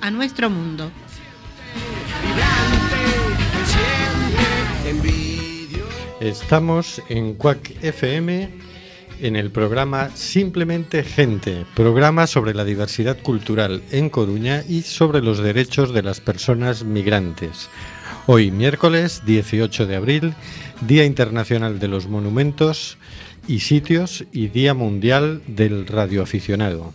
a nuestro mundo. Estamos en Quack FM en el programa Simplemente Gente, programa sobre la diversidad cultural en Coruña y sobre los derechos de las personas migrantes. Hoy miércoles 18 de abril, Día Internacional de los Monumentos y Sitios y Día Mundial del Radioaficionado.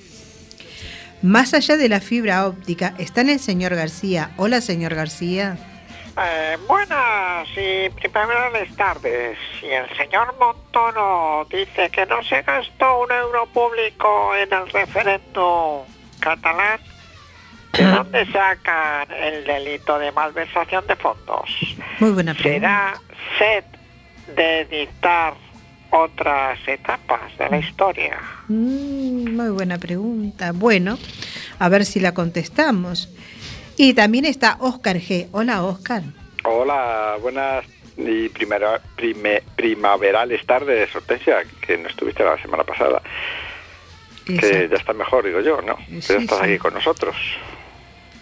Más allá de la fibra óptica está en el señor García. Hola, señor García. Eh, buenas y primaverales tardes. Y el señor Montoro dice que no se gastó un euro público en el referendo catalán. ¿De dónde sacan el delito de malversación de fondos? Muy buena pregunta. ¿Será sed de dictar otras etapas de la historia? Mm, muy buena pregunta. Bueno, a ver si la contestamos. Y también está Oscar G. Hola, Oscar. Hola, buenas y primera, prime- primaverales tardes, Hortensia, que no estuviste la semana pasada. Que ya está mejor, digo yo, ¿no? Que Sí, ya estás sí. aquí con nosotros.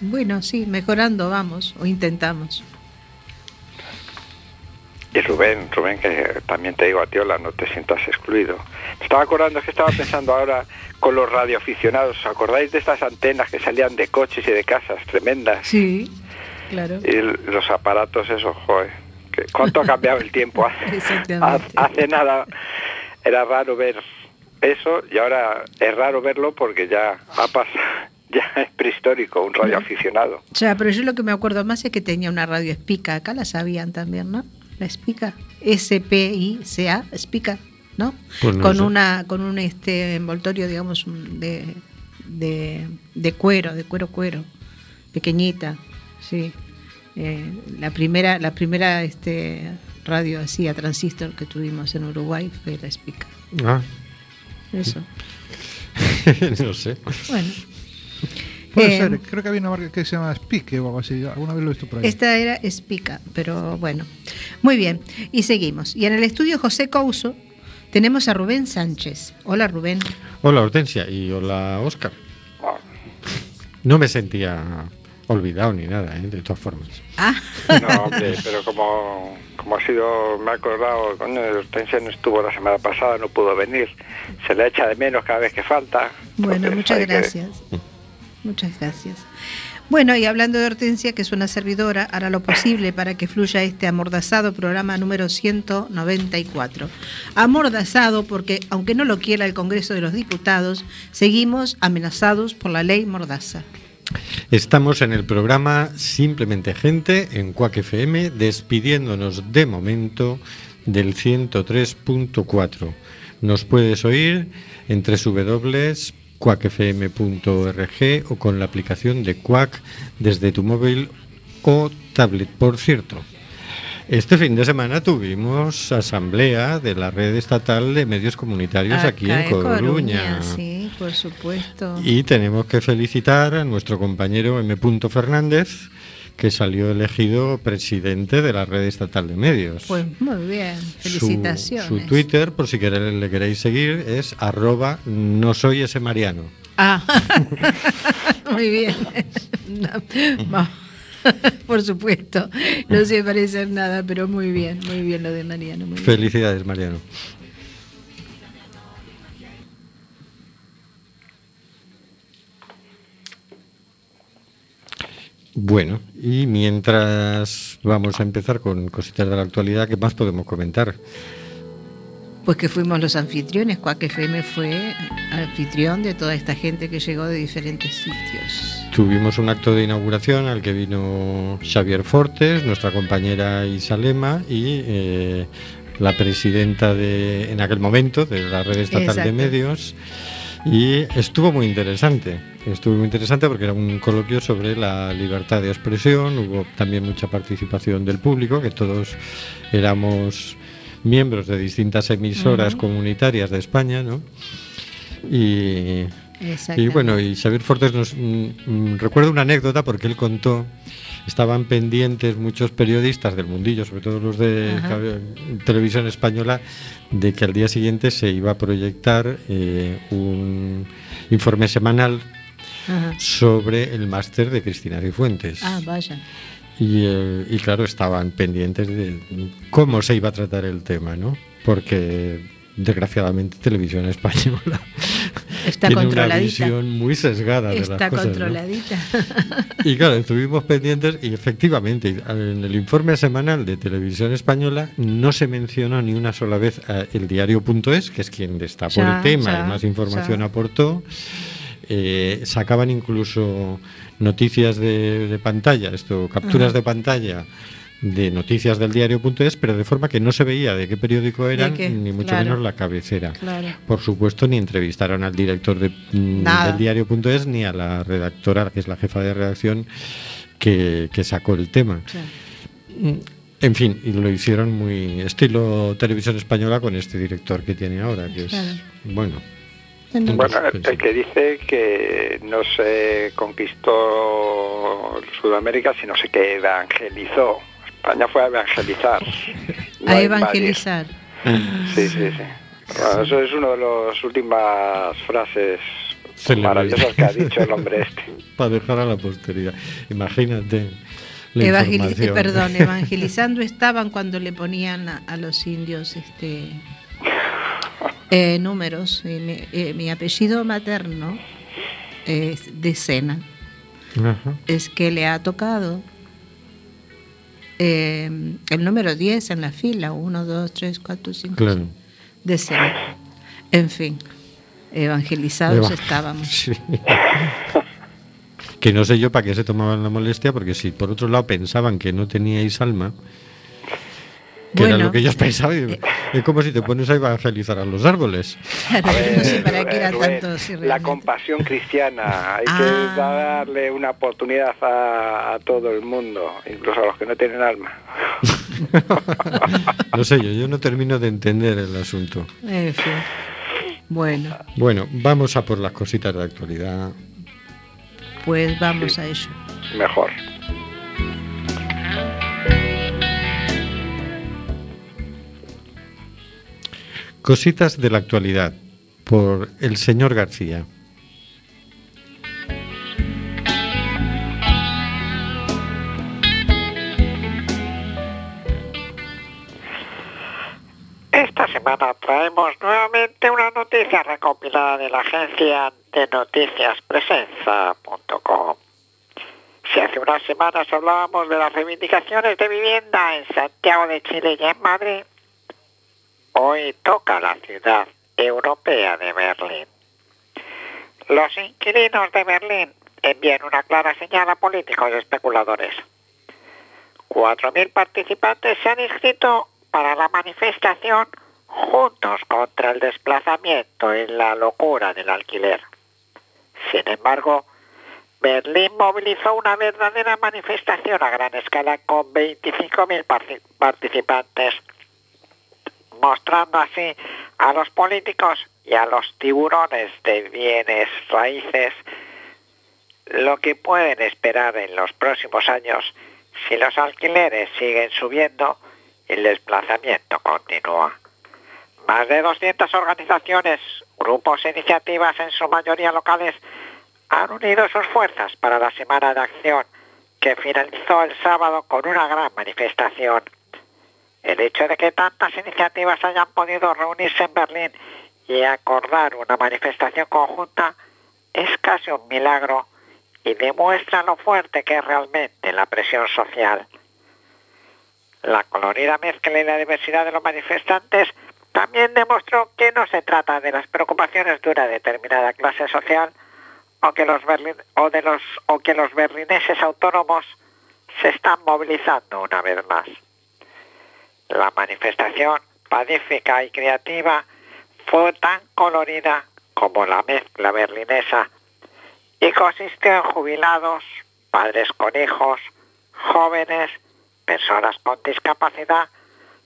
Bueno, sí, mejorando vamos, o intentamos. Y Rubén, Rubén, que también te digo a ti, hola, no te sientas excluido. Me estaba acordando, es que estaba pensando ahora con los radioaficionados. ¿Os acordáis de estas antenas que salían de coches y de casas tremendas? Sí, claro. Y los aparatos, eso, joder. ¿Cuánto ha cambiado el tiempo? Exactamente. Hace nada era raro ver eso y ahora es raro verlo porque ya ha pasado, ya es prehistórico, un radioaficionado. Ya, pero yo lo que me acuerdo más es que tenía una radio espica. Acá la sabían también, ¿no? La espica. S-P-I-C-A, espica, ¿no? Pues no con sé. una con un este envoltorio, digamos, de, de, de cuero, de cuero cuero, pequeñita, sí. Eh, la primera, la primera este, radio así a transistor que tuvimos en Uruguay fue la espica. Ah, Eso. no sé. Bueno. Puede Eh, ser, creo que había una marca que se llama Speak o algo así, alguna vez lo he visto por ahí. Esta era Espica, pero bueno. Muy bien, y seguimos. Y en el estudio José Couso tenemos a Rubén Sánchez. Hola Rubén. Hola Hortensia y hola Oscar. No me sentía olvidado ni nada, ¿eh? de todas formas. Ah, No, hombre, pero como, como ha sido, me he acordado, coño, Hortensia no estuvo la semana pasada, no pudo venir. Se le echa de menos cada vez que falta. bueno, muchas que- gracias. Muchas gracias. Bueno, y hablando de Hortensia, que es una servidora, hará lo posible para que fluya este amordazado programa número 194. Amordazado porque, aunque no lo quiera el Congreso de los Diputados, seguimos amenazados por la ley Mordaza. Estamos en el programa Simplemente Gente en Quack FM, despidiéndonos de momento del 103.4. Nos puedes oír en www.quackfm.org o con la aplicación de Quack desde tu móvil o tablet, por cierto. Este fin de semana tuvimos asamblea de la red estatal de medios comunitarios aquí en Coruña. Sí, por supuesto. Y tenemos que felicitar a nuestro compañero M. Fernández, que salió elegido presidente de la red estatal de medios. Pues muy bien, felicitaciones. Su, Twitter, por si queréis, le queréis seguir, es arroba no soy ese Mariano. Ah, muy bien. No, Por supuesto, no se parece en nada, pero muy bien, muy bien lo de Mariano. muy bien. Felicidades, Mariano. Bueno, y mientras vamos a empezar con cositas de la actualidad, ¿qué más podemos comentar? Pues que fuimos los anfitriones, Cuac FM fue anfitrión de toda esta gente que llegó de diferentes sitios. Tuvimos un acto de inauguración al que vino Xavier Fortes, nuestra compañera Isalema y eh, la presidenta de, en aquel momento de la red estatal de medios. Y estuvo muy interesante. Estuvo muy interesante porque era un coloquio sobre la libertad de expresión. Hubo también mucha participación del público, que todos éramos miembros de distintas emisoras comunitarias de España, ¿no? Y, y bueno, y Xavier Fortes nos mm, mm, recuerdo una anécdota porque él contó, estaban pendientes muchos periodistas del mundillo, sobre todo los de Ajá. televisión española, de que al día siguiente se iba a proyectar eh, un informe semanal Ajá. sobre el máster de Cristina Cifuentes. Ah, vaya. Y, eh, y claro, estaban pendientes de cómo se iba a tratar el tema, ¿no? Porque desgraciadamente Televisión Española Está tiene una visión muy sesgada de Está las cosas. ¿no? controladita. Y claro, estuvimos pendientes y efectivamente en el informe semanal de Televisión Española no se mencionó ni una sola vez a el diario.es, que es quien destapó Ya, el tema ya, y más información ya. aportó. Eh, sacaban incluso noticias de, de pantalla, esto, capturas Ajá. de pantalla de noticias del diario.es, pero de forma que no se veía de qué periódico eran, qué? ni mucho Claro. menos la cabecera. Claro. Por supuesto, ni entrevistaron al director de, mm, del diario.es ni a la redactora, que es la jefa de redacción, que, que sacó el tema. Sí. Mm, En fin, y lo hicieron muy estilo televisión española con este director que tiene ahora, que es, Claro. bueno, Bueno, Pues el que dice que no se conquistó Sudamérica, sino se que evangelizó. España fue a evangelizar. no a evangelizar. Sí, sí, sí. Bueno, eso es una de las últimas frases maravillosas que ha dicho el hombre este. para dejar a la posteridad. Imagínate la Evangeli- información. eh, perdón, evangelizando estaban cuando le ponían a, a los indios este eh, números. Y mi, eh, mi apellido materno es de Sena. Ajá. Es que le ha tocado eh, el número 10 en la fila. 1, 2, 3, 4, 5, Claro. de Sena. En fin, evangelizados Eva- estábamos. Sí. que no sé yo para qué se tomaban la molestia, porque si por otro lado pensaban que no teníais alma, que era lo que ellos pensaban, y- es como si te pones a evangelizar a los árboles. Claro, yo no sé para qué era Rubén, tanto. si la compasión cristiana. Hay Ah. que darle una oportunidad a, a todo el mundo, incluso a los que no tienen alma. No sé yo, yo no termino de entender el asunto. En fin. Bueno, Bueno, vamos a por las cositas de actualidad. pues vamos a ello. Mejor. Cositas de la actualidad por el señor García. Esta semana traemos nuevamente una noticia recopilada de la agencia de noticias presenza.com. Si hace unas semanas hablábamos de las reivindicaciones de vivienda en Santiago de Chile y en Madrid, hoy toca la ciudad europea de Berlín. Los inquilinos de Berlín envían una clara señal a políticos y especuladores. 4.000 participantes se han inscrito para la manifestación Juntos contra el desplazamiento y la locura del alquiler. Sin embargo, Berlín movilizó una verdadera manifestación a gran escala con 25.000 parti- participantes, mostrando así a los políticos y a los tiburones de bienes raíces lo que pueden esperar en los próximos años si los alquileres siguen subiendo y el desplazamiento continúa. Más de 200 organizaciones, grupos e iniciativas, en su mayoría locales, han unido sus fuerzas para la Semana de Acción que finalizó el sábado con una gran manifestación. El hecho de que tantas iniciativas hayan podido reunirse en Berlín y acordar una manifestación conjunta es casi un milagro y demuestra lo fuerte que es realmente la presión social. La colorida mezcla y la diversidad de los manifestantes también demostró que no se trata de las preocupaciones de una determinada clase social o que los, o de los, o que los berlineses autónomos se están movilizando una vez más. La manifestación pacífica y creativa fue tan colorida como la mezcla berlinesa y consistió en jubilados, padres con hijos, jóvenes, personas con discapacidad,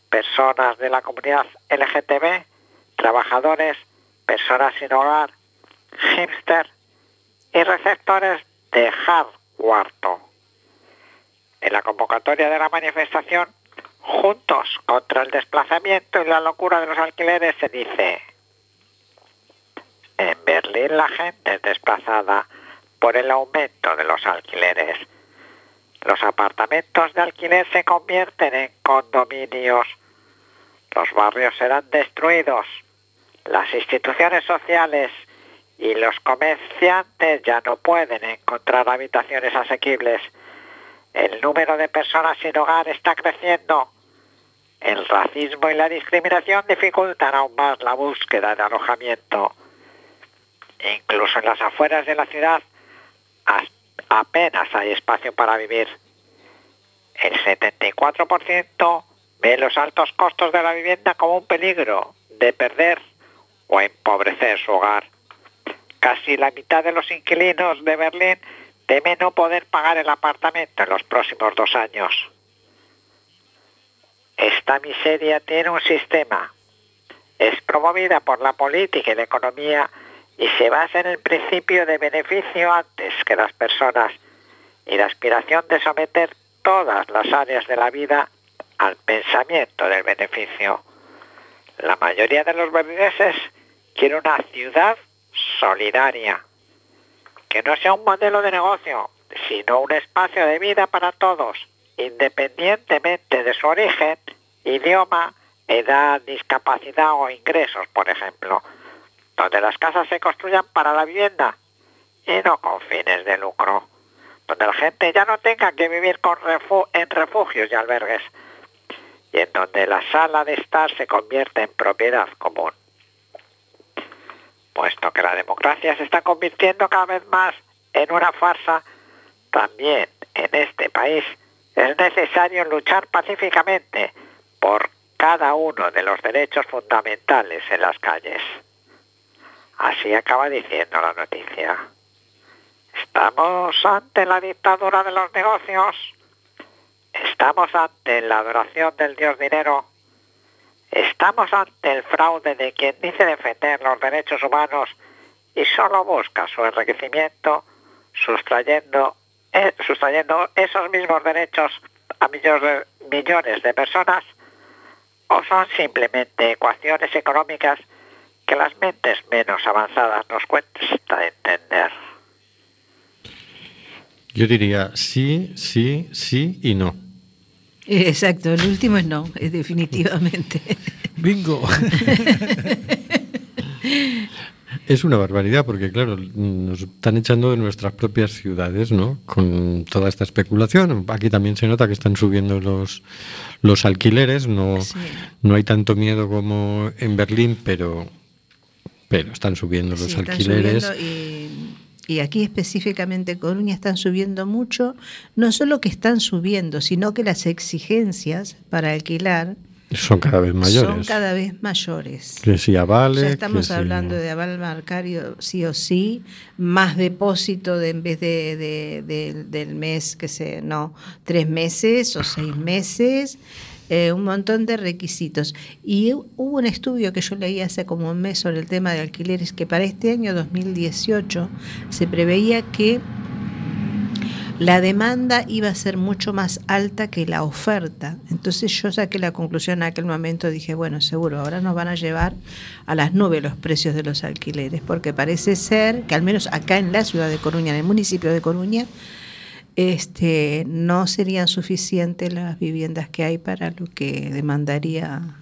personas de la comunidad LGTB, trabajadores, personas sin hogar, hipster y receptores de hardware. En la convocatoria de la manifestación, juntos contra el desplazamiento y la locura de los alquileres, se dice, en Berlín la gente es desplazada por el aumento de los alquileres. Los apartamentos de alquiler se convierten en condominios. Los barrios serán destruidos. Las instituciones sociales y los comerciantes ya no pueden encontrar habitaciones asequibles. El número de personas sin hogar está creciendo. El racismo y la discriminación dificultan aún más la búsqueda de alojamiento. Incluso en las afueras de la ciudad apenas hay espacio para vivir. El 74% ve los altos costos de la vivienda como un peligro de perder o empobrecer su hogar. Casi la mitad de los inquilinos de Berlín teme no poder pagar el apartamento en los próximos dos años. Esta miseria tiene un sistema. Es promovida por la política y la economía y se basa en el principio de beneficio antes que las personas y la aspiración de someter todas las áreas de la vida al pensamiento del beneficio. La mayoría de los berlineses quiere una ciudad solidaria, que no sea un modelo de negocio, sino un espacio de vida para todos, independientemente de su origen, idioma, edad, discapacidad o ingresos, por ejemplo donde las casas se construyan para la vivienda y no con fines de lucro, donde la gente ya no tenga que vivir en refugios y albergues, y en donde la sala de estar se convierte en propiedad común. Puesto que la democracia se está convirtiendo cada vez más en una farsa, también en este país es necesario luchar pacíficamente por cada uno de los derechos fundamentales en las calles. Así acaba diciendo la noticia. Estamos ante la dictadura de los negocios. Estamos ante la adoración del dios dinero. Estamos ante el fraude de quien dice defender los derechos humanos y solo busca su enriquecimiento sustrayendo, eh, sustrayendo esos mismos derechos a millones de, millones de personas o son simplemente ecuaciones económicas que las mentes menos avanzadas nos cuesta entender. Yo diría sí, sí, sí y no. Exacto, el último es no, es definitivamente. Bingo. Es una barbaridad porque, claro, nos están echando de nuestras propias ciudades, ¿no? Con toda esta especulación. Aquí también se nota que están subiendo los, los alquileres. No, no hay tanto miedo como en Berlín, pero pero están subiendo los alquileres. y, aquí específicamente en Coruña están subiendo mucho, no solo que están subiendo, sino que las exigencias para alquilar son cada vez mayores. Son cada vez mayores. Que si avale. Ya estamos hablando de aval marcario sí o sí, más depósito de, en vez de, del mes, que sé, no, tres meses o seis meses. Eh, un montón de requisitos. Y hubo un estudio que yo leí hace como un mes sobre el tema de alquileres que para este año 2018 se preveía que la demanda iba a ser mucho más alta que la oferta. Entonces yo saqué la conclusión en aquel momento, dije, bueno, seguro, ahora nos van a llevar a las nubes los precios de los alquileres, porque parece ser que al menos acá en la ciudad de Coruña, en el municipio de Coruña, este, no serían suficientes las viviendas que hay para lo que demandaría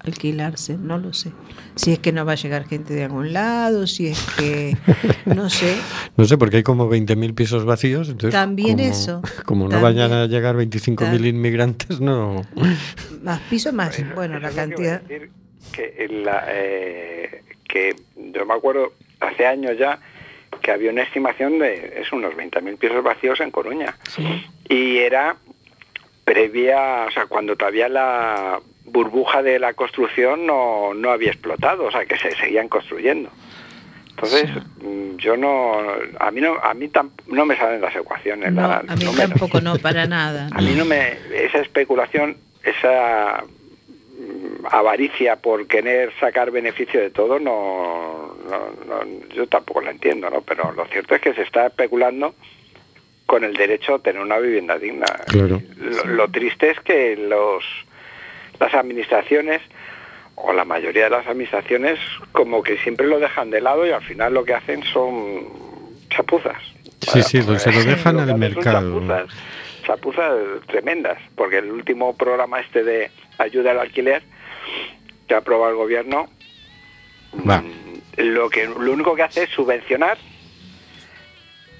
alquilarse, no lo sé. Si es que no va a llegar gente de algún lado, si es que, no sé. No sé, porque hay como 20.000 pisos vacíos. Entonces, También como, eso, Como no también. vayan a llegar 25.000 Tam- inmigrantes, no. Más pisos, más, bueno, la lo que cantidad. decir, que, en la, eh, que yo me acuerdo hace años ya que había una estimación de es unos 20.000 pisos vacíos en Coruña. Y era previa, o sea, cuando todavía la burbuja de la construcción no, no había explotado, o sea, que se seguían construyendo. Entonces, mm, yo no, a mí no, a mí tam- no me salen las ecuaciones. No, la- a mí no me- tampoco, no, para nada. a mí no me, esa especulación, esa mm, avaricia por querer sacar beneficio de todo, no, no- no- yo tampoco la entiendo, ¿no? Pero lo cierto es que se está especulando con el derecho a tener una vivienda digna. Claro. Lo, lo triste es que los las administraciones o la mayoría de las administraciones como que siempre lo dejan de lado y al final lo que hacen son chapuzas. Sí, sí, lo- se lo dejan que al mercado. Chapuzas, chapuzas tremendas, porque el último programa este de ayuda al alquiler que ha aprobado el gobierno, Va. mm, lo que lo único que hace es subvencionar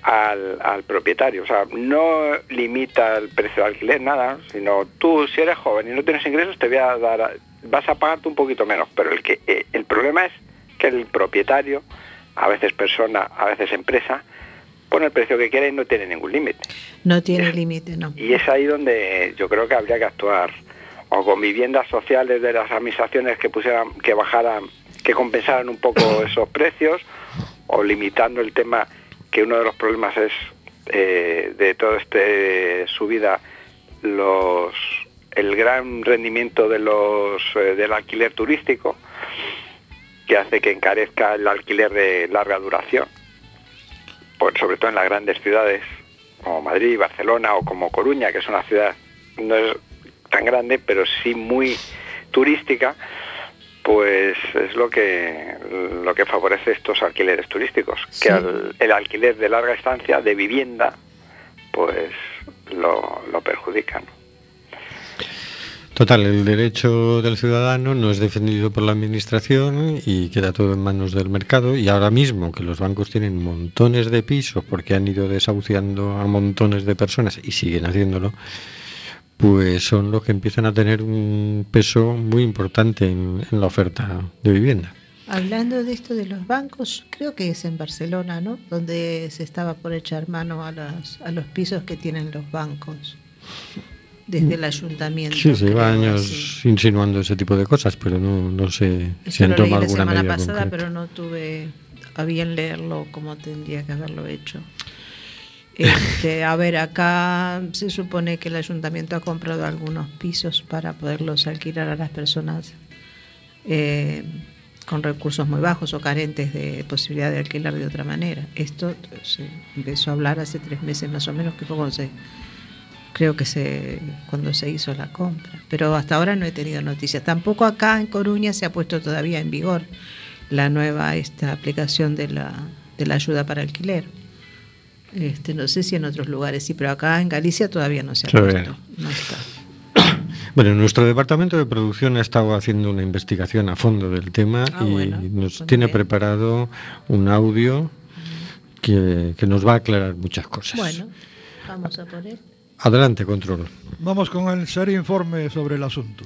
al, al propietario. O sea, no limita el precio del alquiler, nada, sino tú si eres joven y no tienes ingresos te voy a dar, vas a pagarte un poquito menos. Pero el, que, eh, el problema es que el propietario, a veces persona, a veces empresa, pone el precio que quiere y no tiene ningún límite. No tiene límite, no. Y es ahí donde yo creo que habría que actuar o con viviendas sociales de las administraciones que pusieran, que bajaran, que compensaran un poco esos precios o limitando el tema que uno de los problemas es eh, de todo este subida los el gran rendimiento de los eh, del alquiler turístico que hace que encarezca el alquiler de larga duración pues sobre todo en las grandes ciudades como Madrid, Barcelona o como Coruña, que es una ciudad no es tan grande, pero sí muy turística, pues es lo que lo que favorece estos alquileres turísticos, Sí. que al- el alquiler de larga estancia de vivienda, pues lo, lo perjudican. Total, el derecho del ciudadano no es defendido por la administración y queda todo en manos del mercado. Y ahora mismo que los bancos tienen montones de pisos porque han ido desahuciando a montones de personas y siguen haciéndolo, pues son los que empiezan a tener un peso muy importante en, en la oferta de vivienda. Hablando de esto de los bancos, creo que es en Barcelona, ¿no? Donde se estaba por echar mano a, las, a los pisos que tienen los bancos desde el ayuntamiento. Sí, se lleva años así. insinuando ese tipo de cosas, pero no, no sé si Eso han tomado la alguna semana medida pasada, concreta. pero no tuve a bien leerlo como tendría que haberlo hecho. Este, a ver, acá se supone que el ayuntamiento ha comprado algunos pisos para poderlos alquilar a las personas eh, con recursos muy bajos o carentes de posibilidad de alquilar de otra manera. Esto se empezó a hablar hace tres meses más o menos, que fue cuando se, creo que se, cuando se hizo la compra. Pero hasta ahora no he tenido noticias. Tampoco acá en Coruña se ha puesto todavía en vigor la nueva esta aplicación de la, de la ayuda para alquiler. Este, no sé si en otros lugares sí, pero acá en Galicia todavía no se ha puesto. No está. Bueno, nuestro departamento de producción ha estado haciendo una investigación a fondo del tema Ah, y bueno, nos tiene bien. preparado un audio que, que nos va a aclarar muchas cosas. Bueno, vamos a por él. Adelante, control. Vamos con el serio informe sobre el asunto.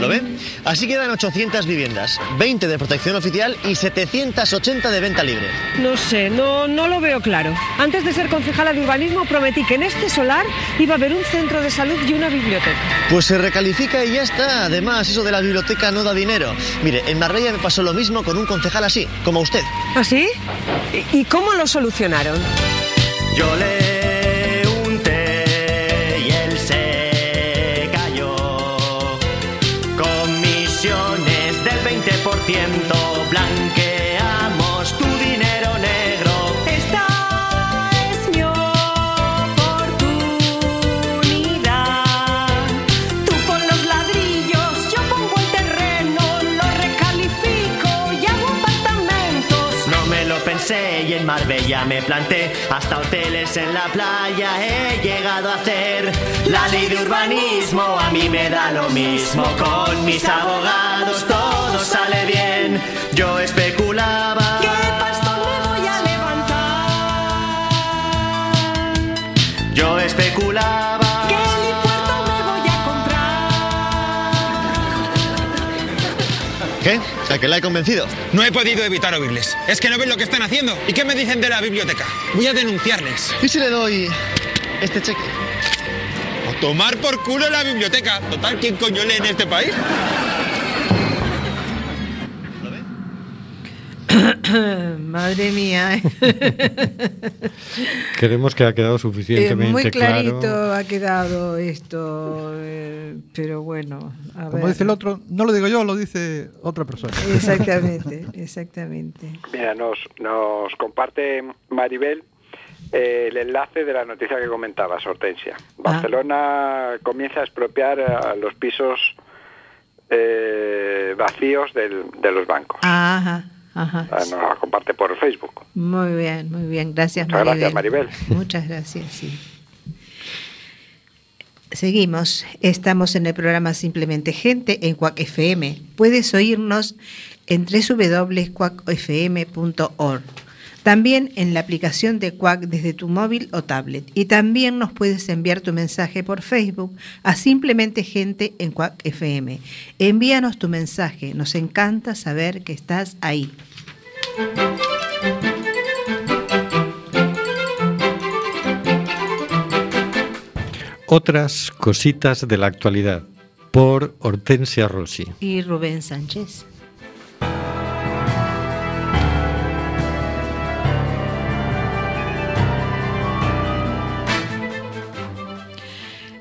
¿Lo ven? Así quedan 800 viviendas, 20 de protección oficial y 780 de venta libre. No sé, no, no lo veo claro. Antes de ser concejala de urbanismo prometí que en este solar iba a haber un centro de salud y una biblioteca. Pues se recalifica y ya está. Además, eso de la biblioteca no da dinero. Mire, en Marbella me pasó lo mismo con un concejal así, como usted. ¿Así? ¿Y, y cómo lo solucionaron? Yo le me planté, hasta hoteles en la playa he llegado a hacer. La ley de urbanismo a mí me da lo mismo, con mis abogados todo sale bien. Yo especulaba. ¿Qué? ¿A que la he convencido? No he podido evitar oírles. Es que no ven lo que están haciendo. ¿Y qué me dicen de la biblioteca? Voy a denunciarles. ¿Y si le doy este cheque? A tomar por culo la biblioteca. Total, ¿quién coño lee en este país? Madre mía. Creemos que ha quedado Eh, suficientemente muy clarito claro. ha quedado esto, eh, pero bueno, a Como ver. dice el otro, no lo digo yo, lo dice otra persona. Exactamente, exactamente. Mira, nos, nos comparte Maribel eh, el enlace de la noticia que comentabas, Hortensia. Barcelona comienza a expropiar a los pisos eh, vacíos del- de los bancos. Ajá, ajá. Ah, Nos comparte por Facebook. Muy bien, muy bien. Gracias, Muchas Maribel. gracias, Maribel. Muchas gracias, sí. Seguimos. Estamos en el programa Simplemente Gente en Cuac FM. Puedes oírnos en www.cuacfm.org. También en la aplicación de Cuac desde tu móvil o tablet. Y también nos puedes enviar tu mensaje por Facebook a Simplemente Gente en Cuac FM. Envíanos tu mensaje. Nos encanta saber que estás ahí. Otras cositas de la actualidad por Hortensia Rossi. Y Rubén Sánchez.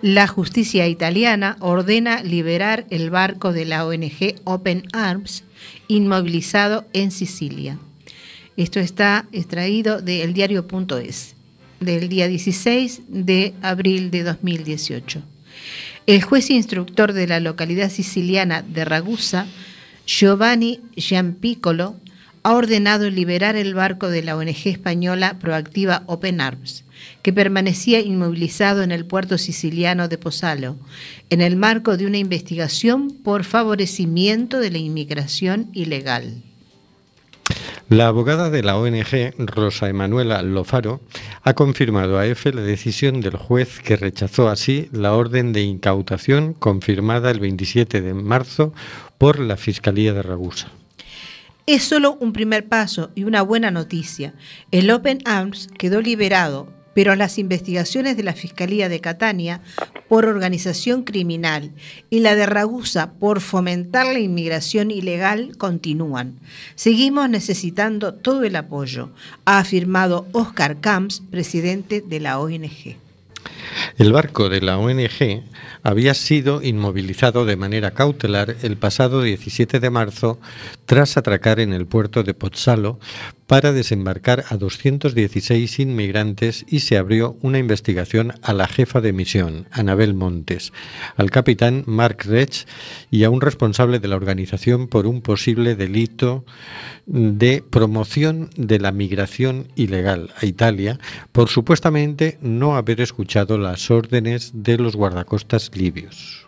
La justicia italiana ordena liberar el barco de la ONG Open Arms inmovilizado en Sicilia. Esto está extraído del diario.es del día 16 de abril de 2018. El juez instructor de la localidad siciliana de Ragusa, Giovanni Giampiccolo, ha ordenado liberar el barco de la ONG española Proactiva Open Arms, que permanecía inmovilizado en el puerto siciliano de Pozzallo, en el marco de una investigación por favorecimiento de la inmigración ilegal. La abogada de la ONG, Rosa Emanuela Lofaro, ha confirmado a EFE la decisión del juez que rechazó así la orden de incautación confirmada el 27 de marzo por la Fiscalía de Ragusa. Es solo un primer paso y una buena noticia. El Open Arms quedó liberado, pero las investigaciones de la Fiscalía de Catania por organización criminal y la de Ragusa por fomentar la inmigración ilegal continúan. Seguimos necesitando todo el apoyo, ha afirmado Oscar Camps, presidente de la ONG. El barco de la ONG había sido inmovilizado de manera cautelar el pasado 17 de marzo tras atracar en el puerto de Pozzallo para desembarcar a 216 inmigrantes y se abrió una investigación a la jefa de misión, Anabel Montes, al capitán Mark Rech y a un responsable de la organización por un posible delito de promoción de la migración ilegal a Italia por supuestamente no haber escuchado las órdenes de los guardacostas libios.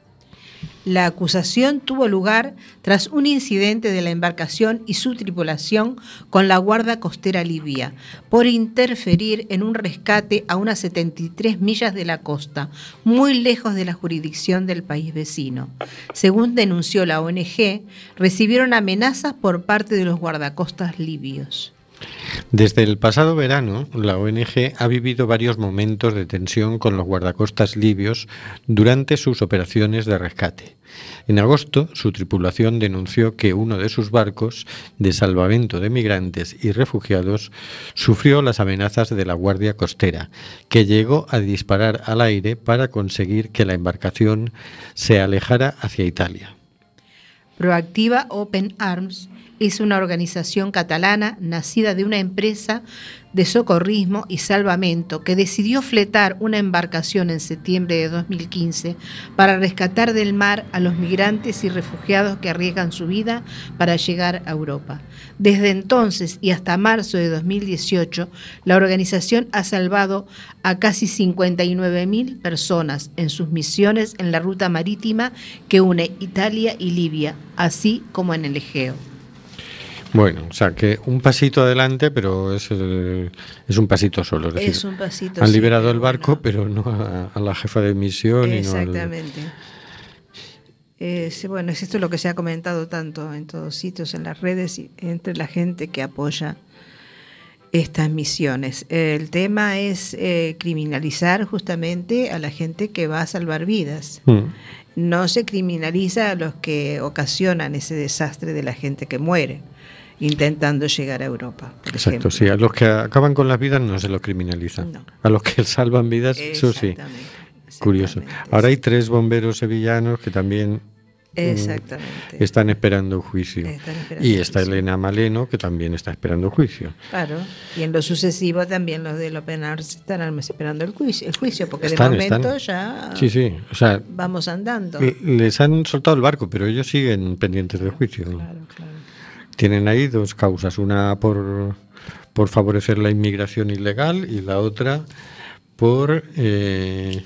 La acusación tuvo lugar tras un incidente de la embarcación y su tripulación con la Guardia Costera Libia por interferir en un rescate a unas 73 millas de la costa, muy lejos de la jurisdicción del país vecino. Según denunció la ONG, recibieron amenazas por parte de los guardacostas libios. Desde el pasado verano, la ONG ha vivido varios momentos de tensión con los guardacostas libios durante sus operaciones de rescate. En agosto, su tripulación denunció que uno de sus barcos de salvamento de migrantes y refugiados sufrió las amenazas de la Guardia Costera, que llegó a disparar al aire para conseguir que la embarcación se alejara hacia Italia. Proactiva Open Arms es una organización catalana nacida de una empresa de socorrismo y salvamento que decidió fletar una embarcación en septiembre de 2015 para rescatar del mar a los migrantes y refugiados que arriesgan su vida para llegar a Europa. Desde entonces y hasta marzo de 2018, la organización ha salvado a casi 59.000 personas en sus misiones en la ruta marítima que une Italia y Libia, así como en el Egeo. Bueno, o sea que un pasito adelante, pero es, el- es un pasito solo. Es, decir, Es un pasito, Han sí, liberado el barco, pero no a, a la jefa de misión. y no al- Exactamente. Eh, sí, bueno, es esto lo que se ha comentado tanto en todos sitios, en las redes y entre la gente que apoya estas misiones. El tema es eh, criminalizar justamente a la gente que va a salvar vidas. Mm. No se criminaliza a los que ocasionan ese desastre de la gente que muere intentando llegar a Europa. por Exacto, ejemplo. sí. A los que acaban con las vidas no se lo criminalizan. A los que salvan vidas, eso sí. Curioso. Ahora hay tres bomberos sevillanos que también mm, Exactamente. están esperando juicio. Están esperando y está Elena Maleno, que también está esperando juicio. Claro, y en lo sucesivo también los del Open Arms estarán esperando el juicio, el juicio porque Están, de momento están. ya Sí, sí. O sea, vamos andando. les han soltado el barco, pero ellos siguen pendientes del juicio. Tienen ahí dos causas, una por, por favorecer la inmigración ilegal y la otra por eh,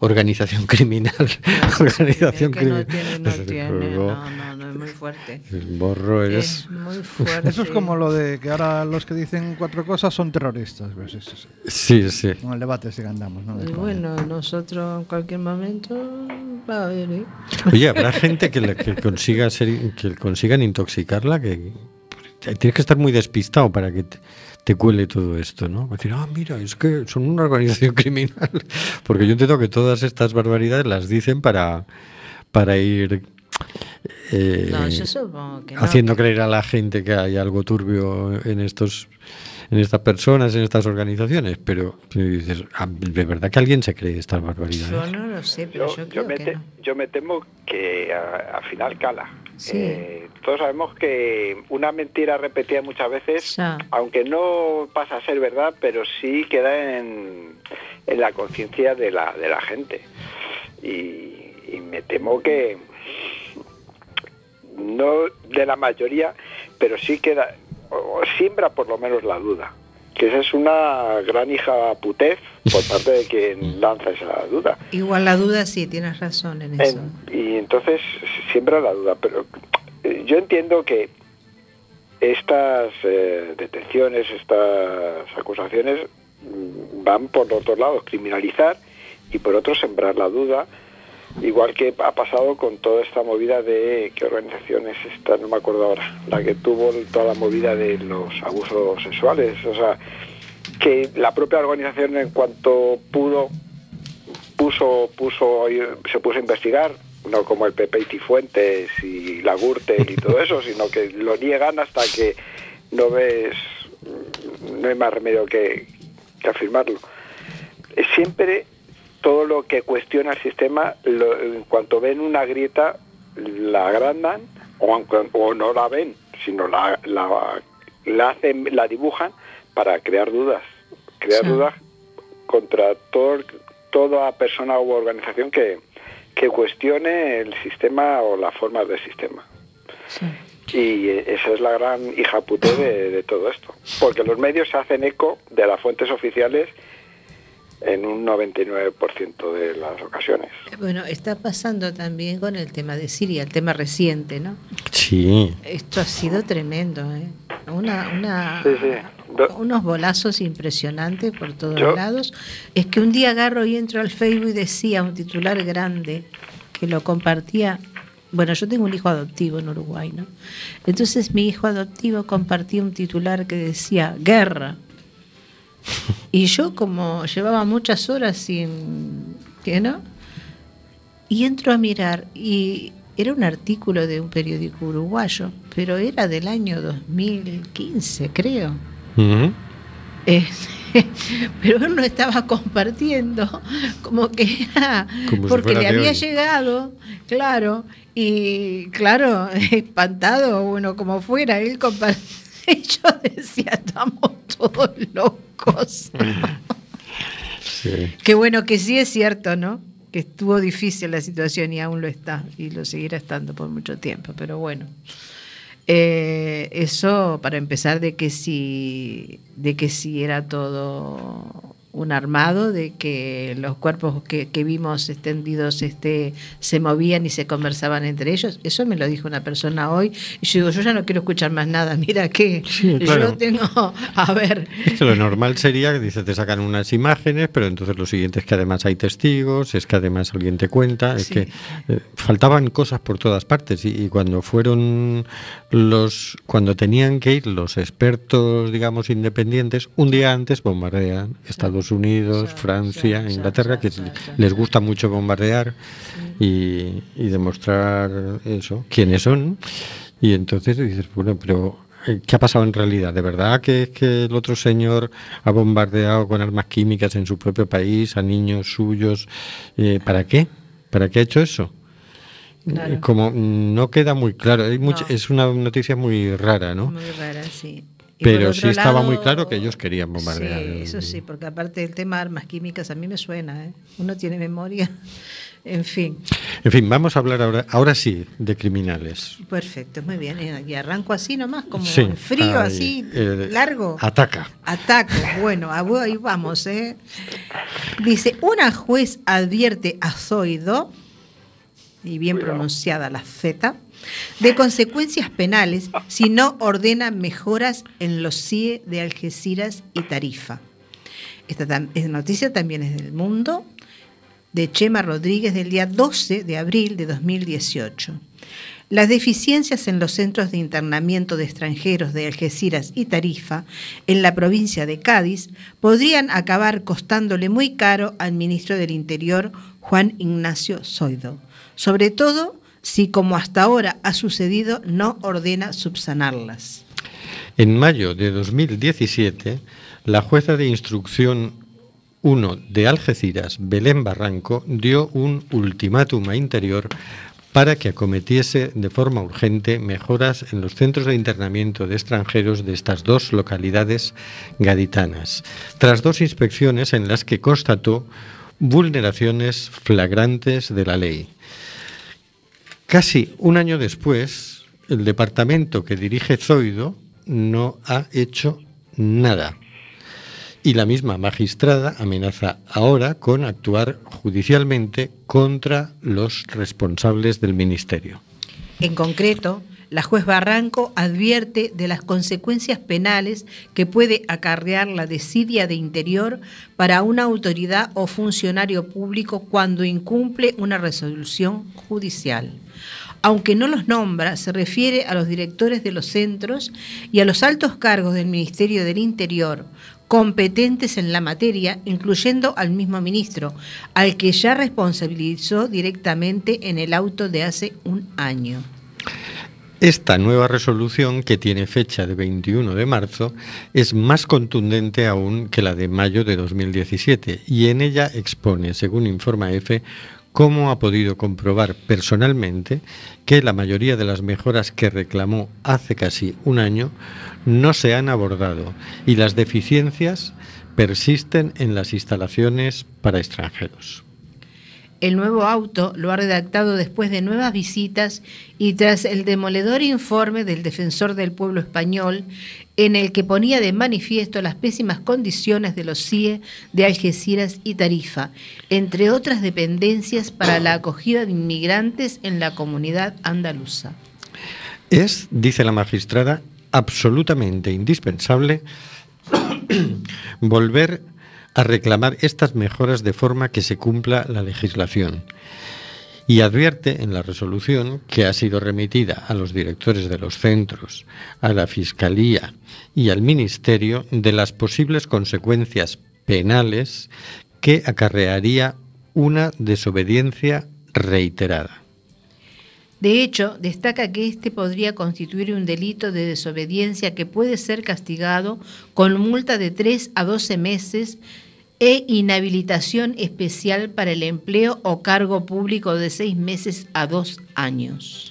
organización criminal. organización que no criminal. tiene, no tiene, no, no, no, es muy fuerte. El borro es... Es muy fuerte. Eso es como lo de que ahora los que dicen cuatro cosas son terroristas. pues, es- es- Sí, sí. Con el debate ese que andamos, ¿no? Y bueno, nosotros en cualquier momento va a haber, ¿eh? Oye, habrá gente que, la- que consiga ser, que consigan intoxicarla, que tienes que estar muy despistado para que te, te cuele todo esto, ¿no? Decir, ah, mira, es que son una organización criminal. Porque yo entiendo que todas estas barbaridades las dicen para, para ir eh, No, yo supongo que no, haciendo que- creer a la gente que hay algo turbio en estos en estas personas, en estas organizaciones, pero dices, ah, ¿de verdad que alguien se cree estas barbaridades? Yo no lo sé, pero yo, creo me que te- no. yo me temo que a- al final cala. Sí. Eh, todos sabemos que una mentira repetida muchas veces, aunque no pasa a ser verdad, pero sí queda en, en la conciencia de la, de la gente. Y, y me temo que no de la mayoría, pero sí queda, o, o siembra por lo menos la duda. Que esa es una gran hija putez por parte de quien lanza esa duda. Igual la duda sí, tienes razón en eso. En- y entonces siembra la duda, pero yo entiendo que estas eh, detenciones, estas acusaciones mm, van por los dos lados, criminalizar y por otro sembrar la duda, igual que ha pasado con toda esta movida de, ¿qué organización es esta? No me acuerdo ahora, la que tuvo toda la movida de los abusos sexuales, o sea, que la propia organización en cuanto pudo puso puso se puso a investigar no como el Pepe y Cifuentes y la Gürtel y todo eso sino que lo niegan hasta que no ves no hay más remedio que, que afirmarlo Eh, siempre todo lo que cuestiona el sistema lo- en cuanto ven una grieta la agrandan o, o no la ven sino la, la, la hacen la dibujan para crear dudas crear Sí. dudas contra todo, toda persona u organización que, que cuestione el sistema o las formas del sistema. Y eh, esa es la gran hija puté de, de todo esto. Porque los medios se hacen eco de las fuentes oficiales en un 99% de las ocasiones. Bueno, está pasando también con el tema de Siria, el tema reciente, ¿no? Sí. Esto ha sido tremendo, ¿eh? Una, una, Sí, sí. Unos bolazos impresionantes por todos Yo- lados. Es que un día agarro y entro al Facebook y decía un titular grande que lo compartía. Bueno, yo tengo un hijo adoptivo en Uruguay, ¿no? Entonces mi hijo adoptivo compartía un titular que decía guerra. Y yo como llevaba muchas horas sin, ¿qué no? Y entro a mirar y era un artículo de un periódico uruguayo, pero era del año 2015, creo. Eh, pero él no estaba compartiendo, como que era, Como porque le había hoy. llegado, claro, y claro, espantado, bueno, como fuera, él compartió. Y yo decía, estamos todos locos. Sí. Qué bueno que sí es cierto, ¿no? Que estuvo difícil la situación y aún lo está, y lo seguirá estando por mucho tiempo, pero bueno. Eh, eso para empezar de que si de que si era todo un armado, de que los cuerpos que, que vimos extendidos este, se movían y se conversaban entre ellos. Eso me lo dijo una persona hoy. Y yo digo, yo ya no quiero escuchar más nada. Mira que Sí, claro. yo tengo, a ver, Es que lo normal sería que dice, te sacan unas imágenes, pero entonces lo siguiente es que además hay testigos, es que además alguien te cuenta, es Sí. que eh, faltaban cosas por todas partes y, y cuando fueron los, cuando tenían que ir los expertos, digamos, independientes, un día antes bombardean Estados Unidos, Francia, Inglaterra, que les gusta mucho bombardear y, y demostrar eso, quiénes son. Y entonces dices, bueno, pero eh, ¿qué ha pasado en realidad? ¿De verdad que es que el otro señor ha bombardeado con armas químicas en su propio país a niños suyos? Eh, ¿Para qué? ¿Para qué ha hecho eso? Claro. Como no queda muy claro, hay mucha- No. es una noticia muy rara, ¿no? muy rara, sí. Y Pero sí estaba lado- muy claro que ellos querían bombardear. Sí, eso sí, porque aparte del tema de armas químicas a mí me suena, ¿eh? Uno tiene memoria. En fin, En fin, vamos a hablar ahora, ahora sí, de criminales. perfecto, muy bien. Y arranco así nomás, como Sí, en frío, ahí, así, eh, largo. Ataca. Ataco, bueno, a- ahí vamos, ¿eh? Dice, una juez advierte a Zoido, y bien pronunciada la Z, de consecuencias penales si no ordena mejoras en los CIE de Algeciras y Tarifa. Esta noticia también es del mundo, de Chema Rodríguez del día 12 de abril de 2018. Las deficiencias en los centros de internamiento de extranjeros de Algeciras y Tarifa, en la provincia de Cádiz, podrían acabar costándole muy caro al ministro del Interior, Juan Ignacio Zoido, sobre todo si, como hasta ahora ha sucedido, no ordena subsanarlas. En mayo de 2017, la jueza de instrucción 1 de Algeciras, Belén Barranco, dio un ultimátum a Interior para que acometiese de forma urgente mejoras en los centros de internamiento de extranjeros de estas dos localidades gaditanas, tras dos inspecciones en las que constató vulneraciones flagrantes de la ley. Casi un año después, el departamento que dirige Zoido no ha hecho nada. Y la misma magistrada amenaza ahora con actuar judicialmente contra los responsables del ministerio. En concreto, la juez Barranco advierte de las consecuencias penales que puede acarrear la desidia de interior para una autoridad o funcionario público cuando incumple una resolución judicial. Aunque no los nombra, se refiere a los directores de los centros y a los altos cargos del Ministerio del Interior competentes en la materia, incluyendo al mismo ministro, al que ya responsabilizó directamente en el auto de hace un año. Esta nueva resolución, que tiene fecha de 21 de marzo, es más contundente aún que la de mayo de 2017 y en ella expone, según informa EFE, cómo ha podido comprobar personalmente que la mayoría de las mejoras que reclamó hace casi un año no se han abordado y las deficiencias persisten en las instalaciones para extranjeros. El nuevo auto lo ha redactado después de nuevas visitas y tras el demoledor informe del defensor del pueblo español, en el que ponía de manifiesto las pésimas condiciones de los CIE de Algeciras y Tarifa, entre otras dependencias para la acogida de inmigrantes en la comunidad andaluza. Es, dice la magistrada, absolutamente indispensable volver a reclamar estas mejoras de forma que se cumpla la legislación. Y advierte en la resolución que ha sido remitida a los directores de los centros, a la Fiscalía y al Ministerio de las posibles consecuencias penales que acarrearía una desobediencia reiterada. De hecho, destaca que este podría constituir un delito de desobediencia que puede ser castigado con multa de 3 a 12 meses e inhabilitación especial para el empleo o cargo público de 6 meses a 2 años.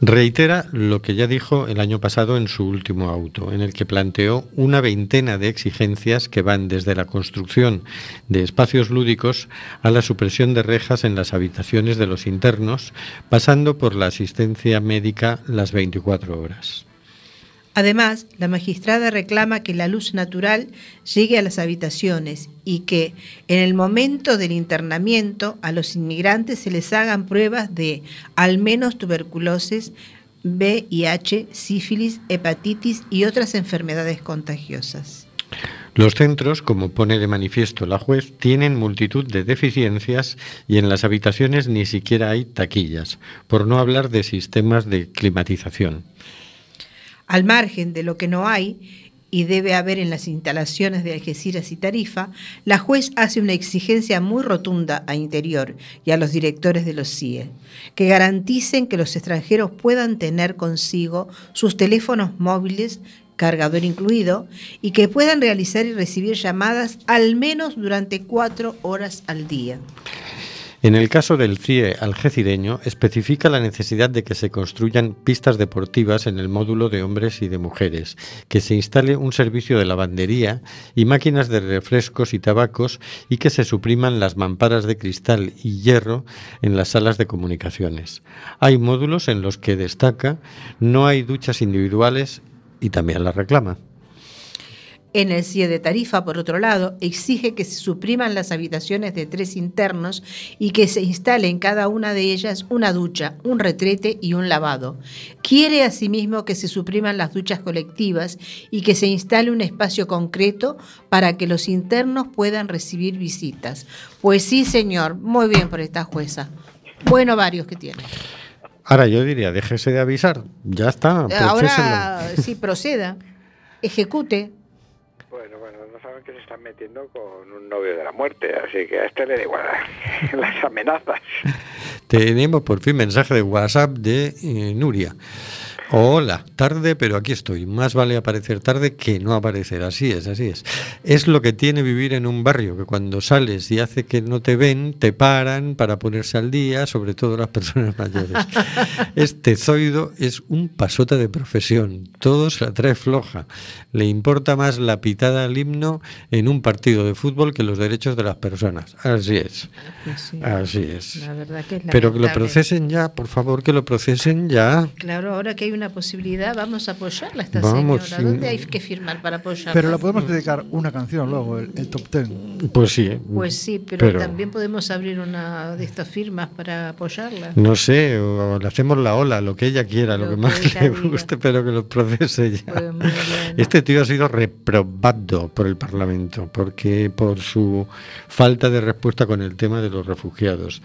Reitera lo que ya dijo el año pasado en su último auto, en el que planteó una veintena de exigencias que van desde la construcción de espacios lúdicos a la supresión de rejas en las habitaciones de los internos, pasando por la asistencia médica las 24 horas. Además, la magistrada reclama que la luz natural llegue a las habitaciones y que en el momento del internamiento a los inmigrantes se les hagan pruebas de al menos tuberculosis, VIH, sífilis, hepatitis y otras enfermedades contagiosas. Los centros, como pone de manifiesto la juez, tienen multitud de deficiencias y en las habitaciones ni siquiera hay taquillas, por no hablar de sistemas de climatización. Al margen de lo que no hay y debe haber en las instalaciones de Algeciras y Tarifa, la juez hace una exigencia muy rotunda a Interior y a los directores de los CIE, que garanticen que los extranjeros puedan tener consigo sus teléfonos móviles, cargador incluido, y que puedan realizar y recibir llamadas al menos durante cuatro horas al día. En el caso del CIE algecireño, especifica la necesidad de que se construyan pistas deportivas en el módulo de hombres y de mujeres, que se instale un servicio de lavandería y máquinas de refrescos y tabacos y que se supriman las mamparas de cristal y hierro en las salas de comunicaciones. Hay módulos en los que destaca no hay duchas individuales y también la reclama. En el CIE de Tarifa, por otro lado, exige que se supriman las habitaciones de tres internos y que se instale en cada una de ellas una ducha, un retrete y un lavado. Quiere asimismo que se supriman las duchas colectivas y que se instale un espacio concreto para que los internos puedan recibir visitas. Pues sí, señor, muy bien por esta jueza. Bueno, varios que tiene. Ahora yo diría, déjese de avisar, ya está. Ahora sí, proceda, ejecute. No saben que se están metiendo con un novio de la muerte, así que a este le da igual las amenazas. Tenemos por fin mensaje de WhatsApp de eh, Nuria. Hola, tarde, pero aquí estoy. Más vale aparecer tarde que no aparecer. Así es, así es. Es lo que tiene vivir en un barrio, que cuando sales y hace que no te ven, te paran para ponerse al día, sobre todo las personas mayores. Este zoido es un pasota de profesión. Todo se la trae floja. Le importa más la pitada al himno en un partido de fútbol que los derechos de las personas. Así es. Así es. La verdad que es Pero que lo procesen ya, por favor, que lo procesen ya. Claro, ahora que hay una posibilidad, vamos a apoyarla a esta Vamos, señora. sí. ¿Dónde hay que firmar para apoyarla? Pero le podemos dedicar una canción luego, el, el top ten. Pues sí. Pues sí, pero, también podemos abrir una de estas firmas para apoyarla. No sé, o le hacemos la ola, lo que ella quiera, lo, Lo que que más le diga. guste, pero que lo procese ya. Pues bien. Este tío ha sido reprobado por el Parlamento, porque por su falta de respuesta con el tema de los refugiados.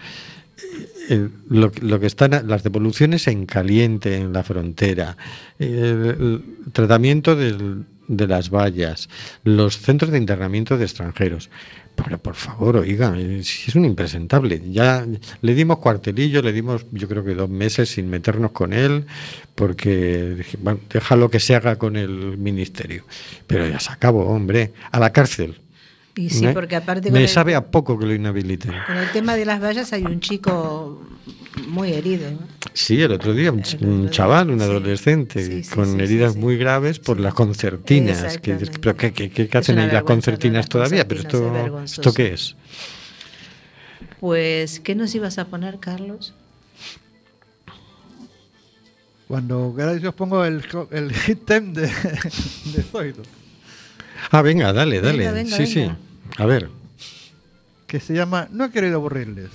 Eh, lo, lo que están las devoluciones en caliente en la frontera, el, el tratamiento del- de las vallas, los centros de internamiento de extranjeros. Pero por favor, oiga, eh, es un impresentable. Ya le dimos cuartelillo, le dimos yo creo que dos meses sin meternos con él, porque bueno, déjalo que se haga con el ministerio. Pero ya se acabó, hombre, a la cárcel. Y sí, ¿Eh? porque aparte con Me el, sabe a poco que lo inhabiliten. con el tema de las vallas hay un chico muy herido. ¿no? Sí, el otro día un, un chaval, un adolescente, Sí, sí, con sí, sí, heridas sí. muy graves por las concertinas. Que, ¿Pero qué, qué- qué hacen ahí las concertinas todavía? ¿Pero concertinas, es esto, esto qué es? Pues, ¿qué nos ibas a poner, Carlos? Cuando queráis os pongo el, el hit de, de Zoido, Ah, venga, dale, dale. Venga, venga, sí, venga. sí. A ver. que se llama No he querido aburrirles.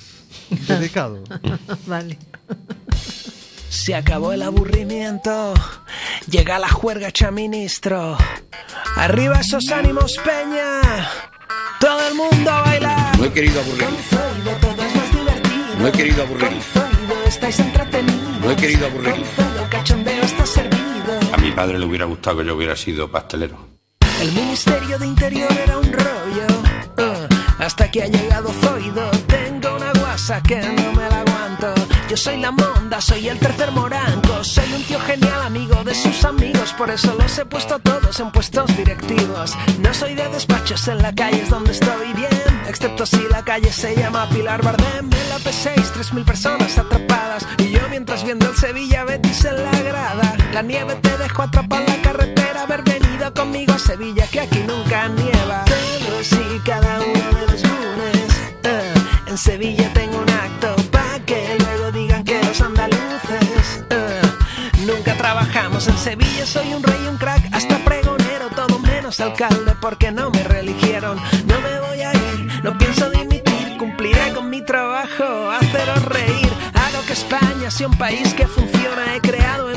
Dedicado. vale. Se acabó el aburrimiento, llega la juerga hecha ministro. Arriba esos ánimos, peña. Todo el mundo a bailar. No he querido aburrir. Con Zoido todo es más divertido. No he querido aburrir. Con Zoido estáis entretenidos. No he querido aburrir. Con Zoido el cachondeo está servido. A mi padre le hubiera gustado que yo hubiera sido pastelero. El Ministerio de Interior era un rollo. uh, hasta que ha llegado Zoido. Tengo una guasa que no me la aguanto. Yo soy la monda, soy el tercer moranco. Soy un tío genial, amigo de sus amigos. Por eso los he puesto a todos en puestos directivos. No soy de despachos en la calle, es donde estoy bien. Excepto si la calle se llama Pilar Bardem. En la P6, 3.000 personas atrapadas. Y yo mientras viendo el Sevilla Betis en la grada. La nieve te dejó atrapar la carretera. Haber venido conmigo a Sevilla, que aquí nunca nieva. Pero sí, cada uno de los lunes. eh, en Sevilla tengo un acto pa' que luego digan que los andaluces eh, nunca trabajamos. En Sevilla soy un rey, un crack, hasta pregonero, todo menos alcalde porque no me reeligieron. No me voy a ir, no pienso dimitir, cumpliré con mi trabajo, haceros reír. Hago que España sea un país que funciona. He creado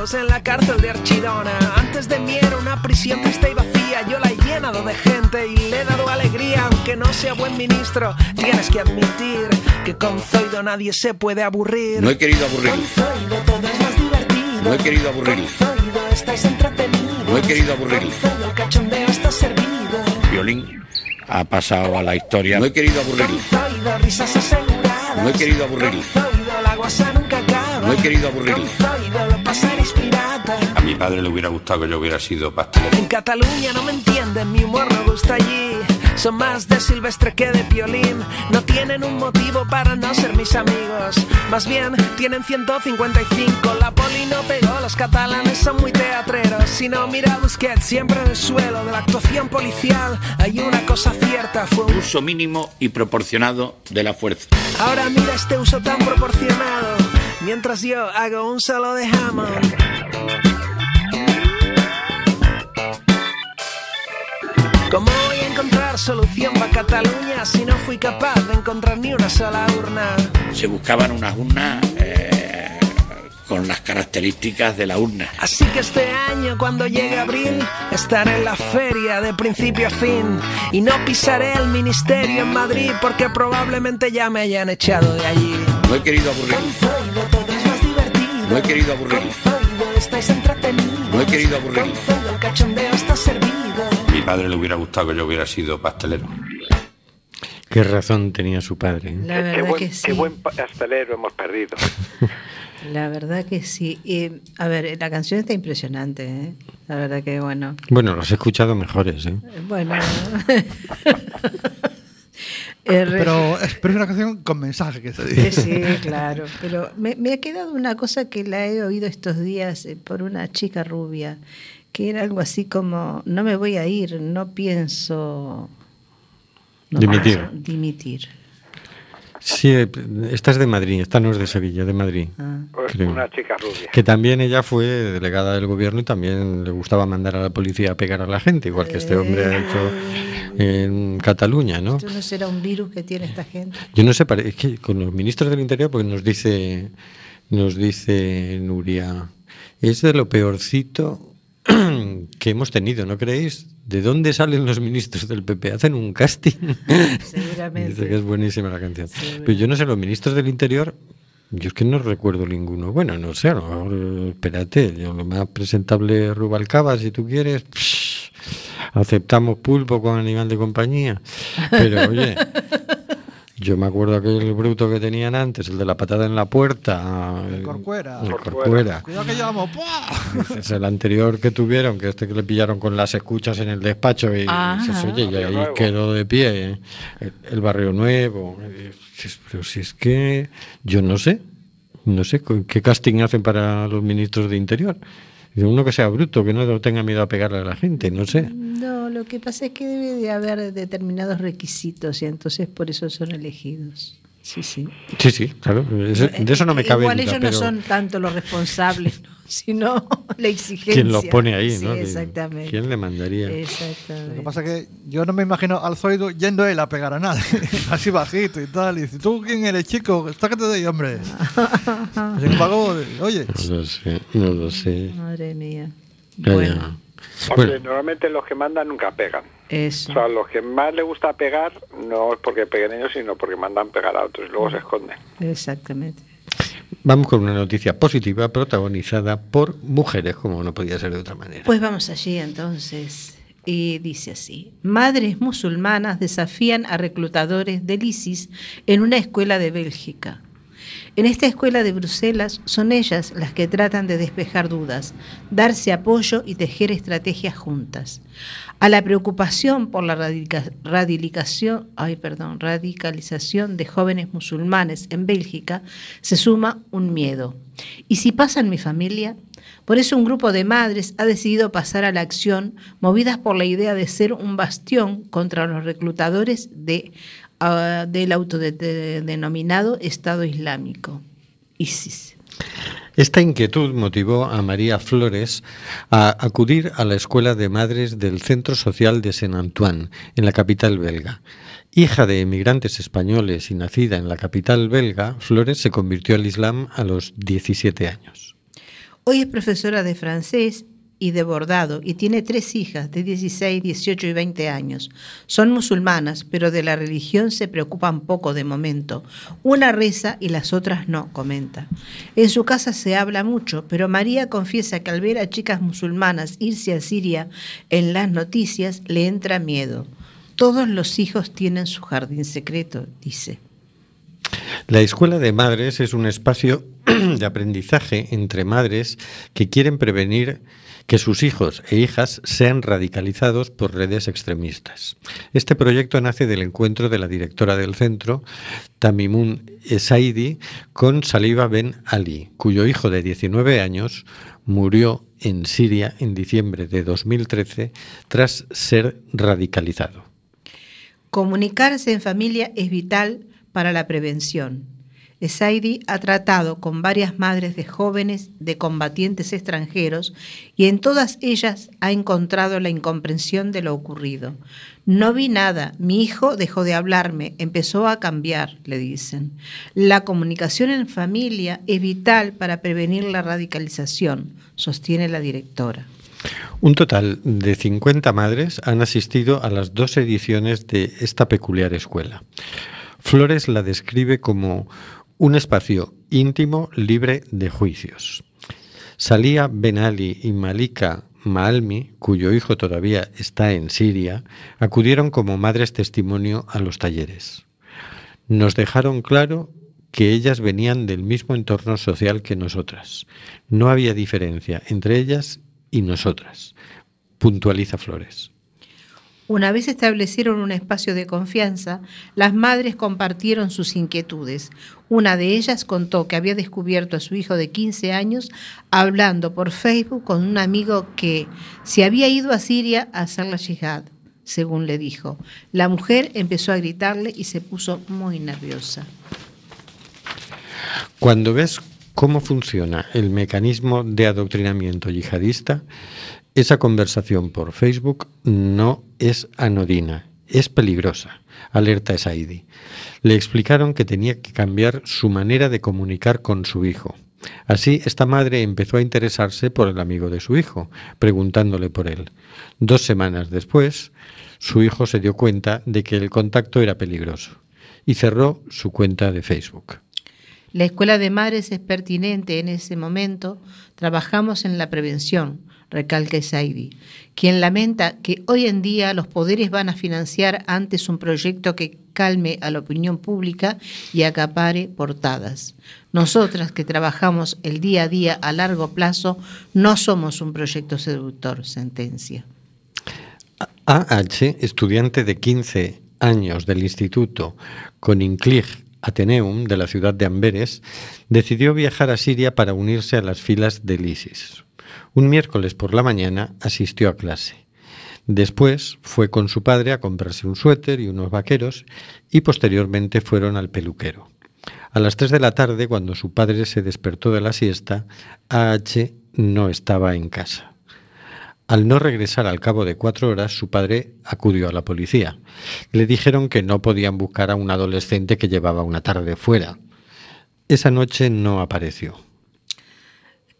empleos en la cárcel de Archidona. Antes de mí era una prisión triste y vacía. Yo la he llenado de gente y le he dado alegría. Aunque no sea buen ministro, tienes que admitir que con Zoido nadie se puede aburrir. No he querido aburrir. Con Zoido todo es más divertido. No he querido aburrir. Con Zoido estáis entretenidos. No he querido aburrir. Con Zoido el cachondeo está servido. Violín ha pasado a la historia. No he querido aburrir. Con Zoido risas aseguradas. No he querido aburrir. Con Zoido la guasa nunca acaba. No he querido aburrir. Con Zoido mi padre le hubiera gustado que yo hubiera sido pastelero. En Cataluña no me entienden, mi humor no gusta allí. Son más de silvestre que de piolín. No tienen un motivo para no ser mis amigos. Más bien, tienen 155. La poli no pegó, los catalanes son muy teatreros. Si no, mira Busquets, siempre en el suelo de la actuación policial. Hay una cosa cierta, fue un... Uso mínimo y proporcionado de la fuerza. Ahora mira este uso tan proporcionado. Mientras yo hago un solo de Hammond. ¿Cómo voy a encontrar solución para Cataluña si no fui capaz de encontrar ni una sola urna? Se buscaban unas urnas eh, con las características de la urna. Así que este año, cuando llegue abril, estaré en la feria de principio a fin. Y no pisaré el ministerio en Madrid porque probablemente ya me hayan echado de allí. No he querido aburrir. No he querido aburrir. No he querido aburrir. El cachondeo está servido. Padre le hubiera gustado que yo hubiera sido pastelero. Qué razón tenía su padre. ¿eh? La qué, verdad buen, que qué sí. buen pastelero hemos perdido. La verdad que sí. Eh, a ver, la canción está impresionante. ¿eh? La verdad que bueno. Bueno, los he escuchado mejores. ¿eh? Bueno. Eh, Pero, es- pero es una canción con mensaje que se Sí, dice. sí, claro. Pero me, me ha quedado una cosa que la he oído estos días eh, por una chica rubia, que era algo así como, no me voy a ir, no pienso... no Dimitir. dimitir. Sí, eh, esta es de Madrid, esta no es de Sevilla, de Madrid. Ah. creo. Una chica rubia. Que también ella fue delegada del gobierno y también le gustaba mandar a la policía a pegar a la gente, igual que este hombre ha hecho en Cataluña, ¿no? Esto no será un virus que tiene esta gente. Yo no sé, pare- es que con los ministros del Interior, porque nos dice, nos dice Nuria, es de lo peorcito que hemos tenido, ¿no creéis? ¿De dónde salen los ministros del PP? ¿Hacen un casting? Seguramente. Dice que es buenísima la canción. Pero yo no sé, los ministros del Interior, yo es que no recuerdo ninguno. Bueno, no sé, a lo mejor, espérate, yo lo más presentable es Rubalcaba, si tú quieres. psh, aceptamos pulpo con animal de compañía. Pero oye, yo me acuerdo aquel bruto que tenían antes, el de la patada en la puerta. El Corcuera. El Corcuera. Cuidado que llevamos. Es el anterior que tuvieron, que este que le pillaron con las escuchas en el despacho y dices, oye, y ahí Nuevo. quedó de pie ¿eh? el, el barrio nuevo. Pero si es que yo no sé, no sé qué casting hacen para los ministros de Interior. Uno que sea bruto, que no tenga miedo a pegarle a la gente, no sé. No, lo que pasa es que debe de haber determinados requisitos y entonces por eso son elegidos. Sí, sí. Sí, sí, claro, de eso no me cabe Igual duda, ellos pero no son tanto los responsables, ¿no? sino la exigencia. ¿quién los pone ahí? Sí, ¿no? exactamente. ¿Quién le mandaría? Lo que Exactamente. pasa es que yo no me imagino al Zoido yendo él a pegar a nadie, así bajito y tal. Y dice, ¿tú quién eres, chico? Sácate de ahí, hombre. Sin embargo, oye, No lo sé, no lo sé. Madre mía. Bueno, Bueno, normalmente los que mandan nunca pegan. Eso. O sea, los que más les gusta pegar no es porque peguen ellos, sino porque mandan pegar a otros y luego se esconden. Exactamente. Vamos con una noticia positiva protagonizada por mujeres, como no podía ser de otra manera. Pues vamos allí entonces. Y dice así, madres musulmanas desafían a reclutadores del ISIS en una escuela de Bélgica. En esta escuela de Bruselas son ellas las que tratan de despejar dudas, darse apoyo y tejer estrategias juntas. A la preocupación por la radicalización de jóvenes musulmanes en Bélgica se suma un miedo. ¿Y si pasa en mi familia? Por eso un grupo de madres ha decidido pasar a la acción, movidas por la idea de ser un bastión contra los reclutadores de, del autodenominado Estado Islámico, ISIS. Esta inquietud motivó a María Flores a acudir a la Escuela de Madres del Centro Social de Saint-Antoine, en la capital belga. Hija de emigrantes españoles y nacida en la capital belga, Flores se convirtió al Islam a los 17 años. Hoy es profesora de francés y de bordado y tiene tres hijas de 16, 18 y 20 años. Son musulmanas, pero de la religión se preocupan poco de momento. Una reza y las otras no, comenta. En su casa se habla mucho, pero María confiesa que al ver a chicas musulmanas irse a Siria en las noticias le entra miedo. Todos los hijos tienen su jardín secreto, dice. La Escuela de Madres es un espacio de aprendizaje entre madres que quieren prevenir que sus hijos e hijas sean radicalizados por redes extremistas. Este proyecto nace del encuentro de la directora del centro, Tamimun Esaidi, con Saliba Ben Ali, cuyo hijo de 19 años murió en Siria en diciembre de 2013 tras ser radicalizado. Comunicarse en familia es vital para la prevención. Esaidi ha tratado con varias madres de jóvenes de combatientes extranjeros y en todas ellas ha encontrado la incomprensión de lo ocurrido. No vi nada, mi hijo dejó de hablarme, empezó a cambiar, le dicen. La comunicación en familia es vital para prevenir la radicalización, sostiene la directora. Un total de 50 madres han asistido a las dos ediciones de esta peculiar escuela. Flores la describe como un espacio íntimo libre de juicios. Salía Ben Ali y Malika Maalmi, cuyo hijo todavía está en Siria, acudieron como madres testimonio a los talleres. Nos dejaron claro que ellas venían del mismo entorno social que nosotras. No había diferencia entre ellas y nosotras, puntualiza Flores. Una vez establecieron un espacio de confianza, las madres compartieron sus inquietudes. Una de ellas contó que había descubierto a su hijo de 15 años hablando por Facebook con un amigo que se había ido a Siria a hacer la yihad, según le dijo. La mujer empezó a gritarle y se puso muy nerviosa. Cuando ves cómo funciona el mecanismo de adoctrinamiento yihadista, esa conversación por Facebook no es anodina, es peligrosa, alerta Saidi. Le explicaron que tenía que cambiar su manera de comunicar con su hijo. Así, esta madre empezó a interesarse por el amigo de su hijo, preguntándole por él. Dos semanas después, su hijo se dio cuenta de que el contacto era peligroso y cerró su cuenta de Facebook. La escuela de madres es pertinente en ese momento. Trabajamos en la prevención, recalca Saidi, quien lamenta que hoy en día los poderes van a financiar antes un proyecto que calme a la opinión pública y acapare portadas. Nosotras que trabajamos el día a día a largo plazo no somos un proyecto seductor, sentencia. AH, estudiante de 15 años del Instituto Koninklijke Ateneum de la ciudad de Amberes, decidió viajar a Siria para unirse a las filas del ISIS. Un miércoles por la mañana asistió a clase. Después fue con su padre a comprarse un suéter y unos vaqueros y posteriormente fueron al peluquero. A las 3 de la tarde, cuando su padre se despertó de la siesta, AH no estaba en casa. Al no regresar al cabo de cuatro horas, su padre acudió a la policía. Le dijeron que no podían buscar a un adolescente que llevaba una tarde fuera. Esa noche no apareció.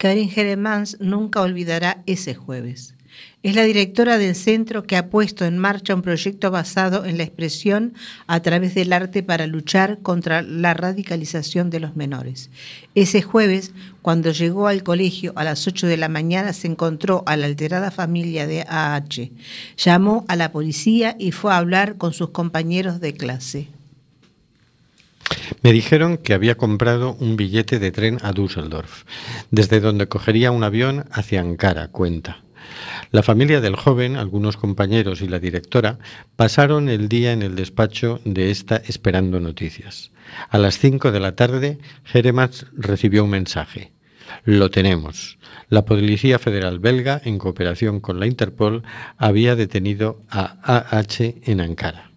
Karin Jeremans nunca olvidará ese jueves. Es la directora del centro que ha puesto en marcha un proyecto basado en la expresión a través del arte para luchar contra la radicalización de los menores. Ese jueves, cuando llegó al colegio a las 8 de la mañana, se encontró a la alterada familia de AH. Llamó a la policía y fue a hablar con sus compañeros de clase. Me dijeron que había comprado un billete de tren a Düsseldorf, desde donde cogería un avión hacia Ankara, cuenta. La familia del joven, algunos compañeros y la directora pasaron el día en el despacho de esta esperando noticias. A las 5 de la tarde, Jeremans recibió un mensaje. Lo tenemos. La Policía Federal belga, en cooperación con la Interpol, había detenido a AH en Ankara.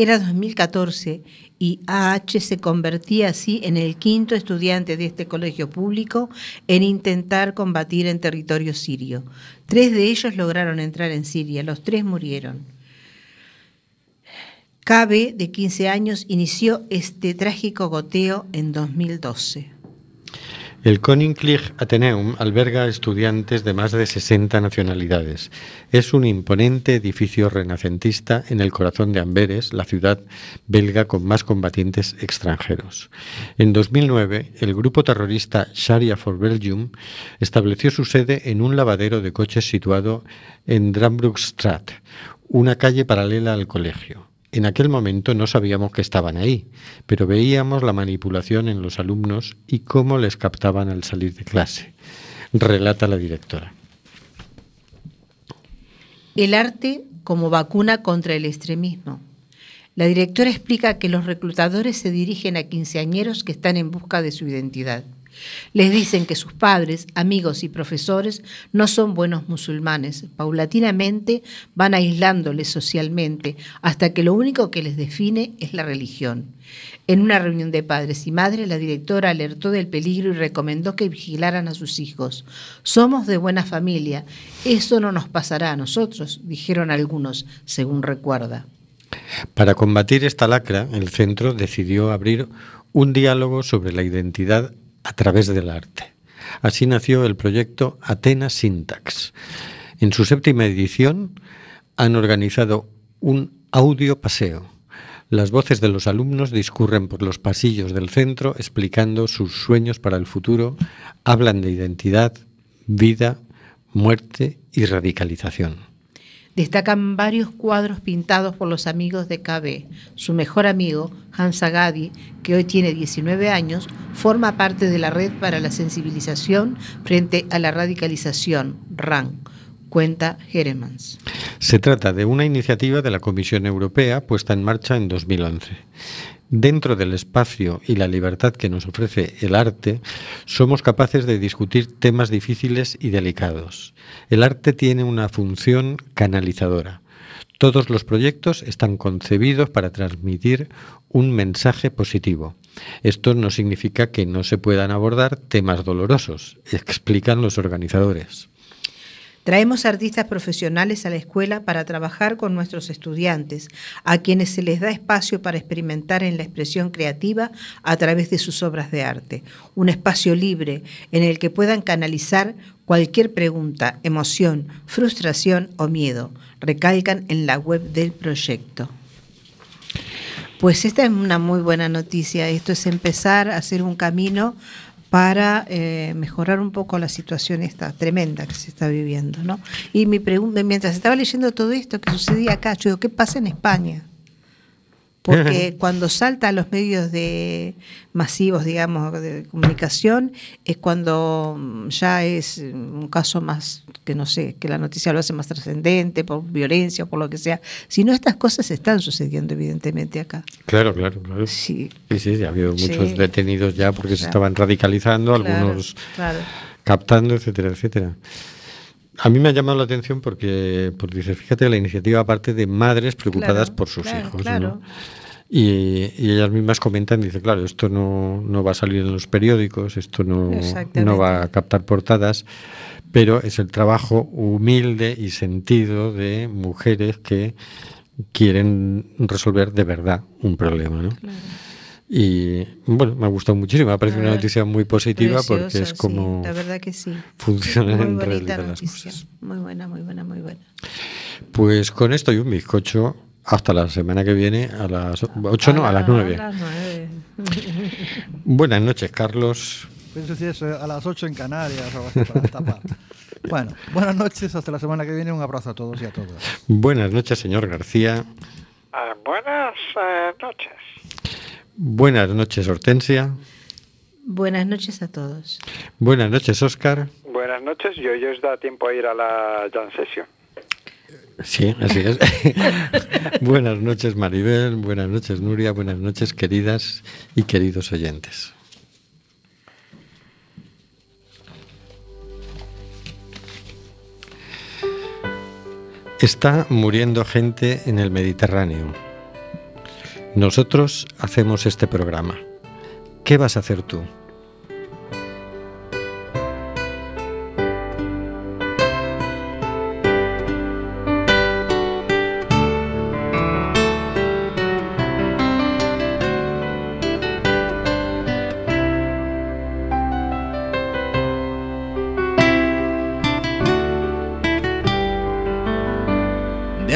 Era 2014 y AH se convertía así en el quinto estudiante de este colegio público en intentar combatir en territorio sirio. Tres de ellos lograron entrar en Siria, los tres murieron. KB, de 15 años, inició este trágico goteo en 2012. El Koninklijk Atheneum alberga estudiantes de más de 60 nacionalidades. Es un imponente edificio renacentista en el corazón de Amberes, la ciudad belga con más combatientes extranjeros. En 2009, el grupo terrorista Sharia for Belgium estableció su sede en un lavadero de coches situado en Dranbroekstraat, una calle paralela al colegio. En aquel momento no sabíamos que estaban ahí, pero veíamos la manipulación en los alumnos y cómo les captaban al salir de clase, relata la directora. El arte como vacuna contra el extremismo. La directora explica que los reclutadores se dirigen a quinceañeros que están en busca de su identidad. Les dicen que sus padres, amigos y profesores no son buenos musulmanes. Paulatinamente van aislándoles socialmente hasta que lo único que les define es la religión. En una reunión de padres y madres, la directora alertó del peligro y recomendó que vigilaran a sus hijos. Somos de buena familia, eso no nos pasará a nosotros, dijeron algunos, según recuerda. Para combatir esta lacra, el centro decidió abrir un diálogo sobre la identidad a través del arte. Así nació el proyecto Atenas Syntax. En su séptima edición han organizado un audio paseo. Las voces de los alumnos discurren por los pasillos del centro explicando sus sueños para el futuro, hablan de identidad, vida, muerte y radicalización. Destacan varios cuadros pintados por los amigos de KB. Su mejor amigo, Hans Agadi, que hoy tiene 19 años, forma parte de la red para la sensibilización frente a la radicalización, RAN, cuenta Jeremans. Se trata de una iniciativa de la Comisión Europea puesta en marcha en 2011. Dentro del espacio y la libertad que nos ofrece el arte, somos capaces de discutir temas difíciles y delicados. El arte tiene una función canalizadora. Todos los proyectos están concebidos para transmitir un mensaje positivo. Esto no significa que no se puedan abordar temas dolorosos, explican los organizadores. Traemos artistas profesionales a la escuela para trabajar con nuestros estudiantes, a quienes se les da espacio para experimentar en la expresión creativa a través de sus obras de arte. Un espacio libre en el que puedan canalizar cualquier pregunta, emoción, frustración o miedo, recalcan en la web del proyecto. Pues esta es una muy buena noticia. Esto es empezar a hacer un camino para eh, mejorar un poco la situación esta tremenda que se está viviendo, ¿no? Y mi pregunta, mientras estaba leyendo todo esto que sucedía acá, yo digo, ¿qué pasa en España? Porque cuando salta a los medios de masivos, digamos, de comunicación, es cuando mm, ya es un caso más, que no sé, que la noticia lo hace más trascendente, por violencia o por lo que sea. Si no, estas cosas están sucediendo evidentemente acá. Claro, claro, claro. Sí. Sí, sí, ha habido muchos Sí. detenidos ya porque se estaban radicalizando, algunos claro. captando, etcétera, etcétera. A mí me ha llamado la atención porque, porque dice, fíjate, la iniciativa aparte de madres preocupadas Claro, por sus claro, hijos. claro. ¿no? Y, y ellas mismas comentan, dice, claro, esto no, no va a salir en los periódicos, esto no, no va a captar portadas, pero es el trabajo humilde y sentido de mujeres que quieren resolver de verdad un problema. ¿no? Y bueno, me ha gustado muchísimo, me ha parecido una noticia muy positiva porque es como sí, la verdad que sí. funcionan muy en bonita realidad las noticia. Muy buena, muy buena, muy buena. Pues con esto y un bizcocho hasta la semana que viene a las 8, no, a las 9. A las nueve. Buenas noches, Carlos. Pienso si es eh, a las 8 en Canarias o así para tapar. Bueno, buenas noches, hasta la semana que viene. Un abrazo a todos y a todas. Buenas noches, señor García. Eh, buenas eh, noches. Buenas noches, Hortensia. Buenas noches a todos. Buenas noches, Oscar. Buenas noches, yo ya os da tiempo a ir a la Jam Session. Sí, así es. buenas noches, Maribel. Buenas noches, Nuria. Buenas noches, queridas y queridos oyentes. Está muriendo gente en el Mediterráneo. Nosotros hacemos este programa. ¿Qué vas a hacer tú?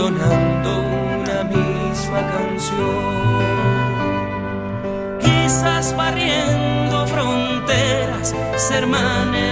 entonando una misma canción. Quizás barriendo fronteras, se hermanen